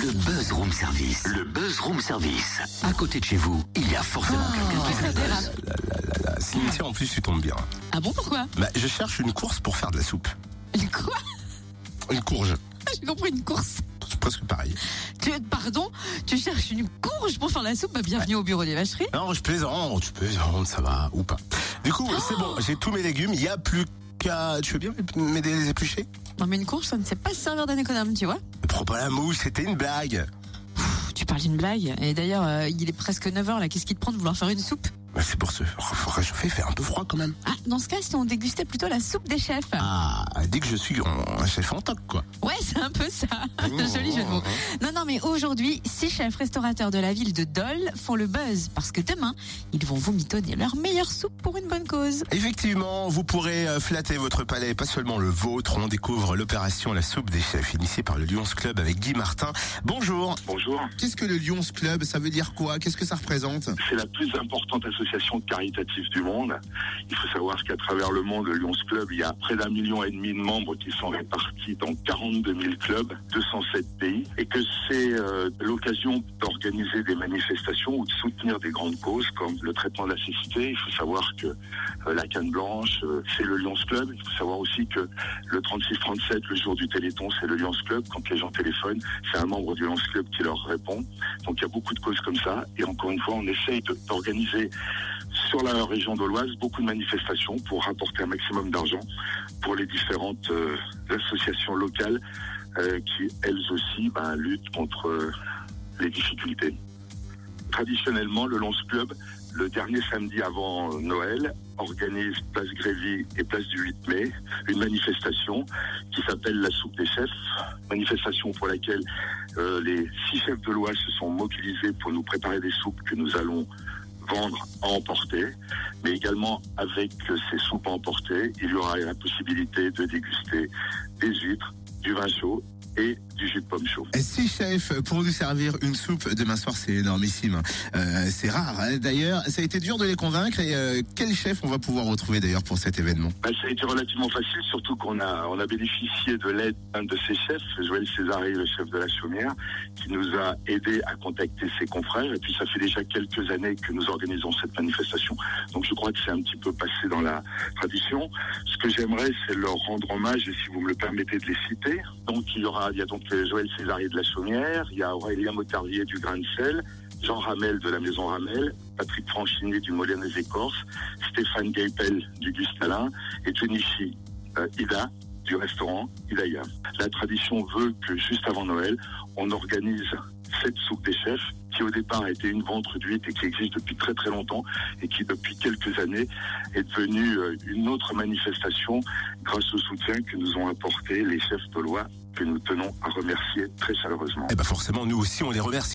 Le Buzz Room Service. Le Buzz Room Service. À côté de chez vous, il y a forcément quelqu'un qui fait buzz. La Cynthia, en plus, tu tombes bien. Ah bon, pourquoi? Bah, je cherche une course pour faire de la soupe. Quoi? Une courge. J'ai compris une course. C'est presque pareil. Tu, pardon? Tu cherches une courge pour faire la soupe? Bah, Bienvenue au bureau des vacheries. Non, je plaisante, tu plaisante, ça va, ou pas. Du coup, c'est bon, j'ai tous mes légumes, il y a plus Tu veux bien m'aider à les éplucher? Non mais une courge, ça ne sait pas se servir d'un économe, tu vois Ne prends pas la mouche, c'était une blague. Pff, Tu parles d'une blague. Et d'ailleurs, euh, il est presque 9h là. Qu'est-ce qui te prend de vouloir faire une soupe? Bah, c'est pour se réchauffer, faire un peu froid quand même. Ah, dans ce cas, si on dégustait plutôt la soupe des chefs. Ah, dès que je suis un chef en toc, quoi. Ouais, c'est un peu ça. Joli jeu de mots. Non, non, mais aujourd'hui, six chefs restaurateurs de la ville de Dole font le buzz parce que demain, ils vont vous mitonner leur meilleure soupe pour une bonne cause. Effectivement, vous pourrez euh, flatter votre palais, pas seulement le vôtre. On découvre l'opération La soupe des chefs, initiée par le Lyons Club avec Guy Martin. Bonjour. Bonjour, Qu'est-ce que le Lyons Club Ça veut dire quoi? Qu'est-ce que ça représente? C'est la plus importante association caritative du monde. Il faut savoir qu'à travers le monde, le Lions Club, il y a près d'un million et demi de membres qui sont répartis dans 42 000 clubs, 207 pays, et que c'est euh, l'occasion d'organiser des manifestations ou de soutenir des grandes causes comme le traitement de la cécité. Il faut savoir que euh, la canne blanche, euh, c'est le Lions Club. Il faut savoir aussi que le 36-37, le jour du Téléthon, c'est le Lions Club. Quand les gens téléphonent, c'est un membre du Lions Club qui leur répond. Donc il y a beaucoup de causes comme ça. Et encore une fois, on essaye d'organiser sur la région d'Auloise beaucoup de manifestations pour rapporter un maximum d'argent pour les différentes euh, associations locales euh, qui, elles aussi, ben, luttent contre euh, les difficultés. Traditionnellement, le Lons Club, le dernier samedi avant Noël, organise place Grévy et place du 8 mai une manifestation qui s'appelle la soupe des chefs. Manifestation pour laquelle les six chefs de l'Oise se sont mobilisés pour nous préparer des soupes que nous allons vendre à emporter, mais également avec euh, ces soupes à emporter, il y aura la possibilité de déguster des huîtres, du vin chaud et du jus de pomme chaud. Si chef, pour nous servir une soupe demain soir, c'est énormissime. Euh, c'est rare. hein. D'ailleurs, ça a été dur de les convaincre. Et euh, quel chef on va pouvoir retrouver d'ailleurs pour cet événement? Ben, ça a été relativement facile, surtout qu'on a, on a bénéficié de l'aide d'un de ses chefs, Joël Césari, le chef de la Chaumière, qui nous a aidé à contacter ses confrères. Et puis ça fait déjà quelques années que nous organisons cette manifestation. Donc je crois que c'est un petit peu passé dans la tradition. Ce que j'aimerais, c'est leur rendre hommage, et si vous me le permettez de les citer. Donc il y aura, il y a donc Joël Césari de la Chaumière, il y a Aurélien Motardier du Grain de Sel, Jean Ramel de la Maison Ramel, Patrick Franchini du Moulin des Écorces, Stéphane Gaipel du Gustalin et Junichi euh, Ida du restaurant Idaya. La tradition veut que juste avant Noël, on organise cette soupe des chefs qui au départ été une ventre d'huître et qui existe depuis très très longtemps et qui depuis quelques années est devenue euh, une autre manifestation grâce au soutien que nous ont apporté les chefs de loi que nous tenons à remercier très chaleureusement. Eh ben forcément, nous aussi, on les remercie.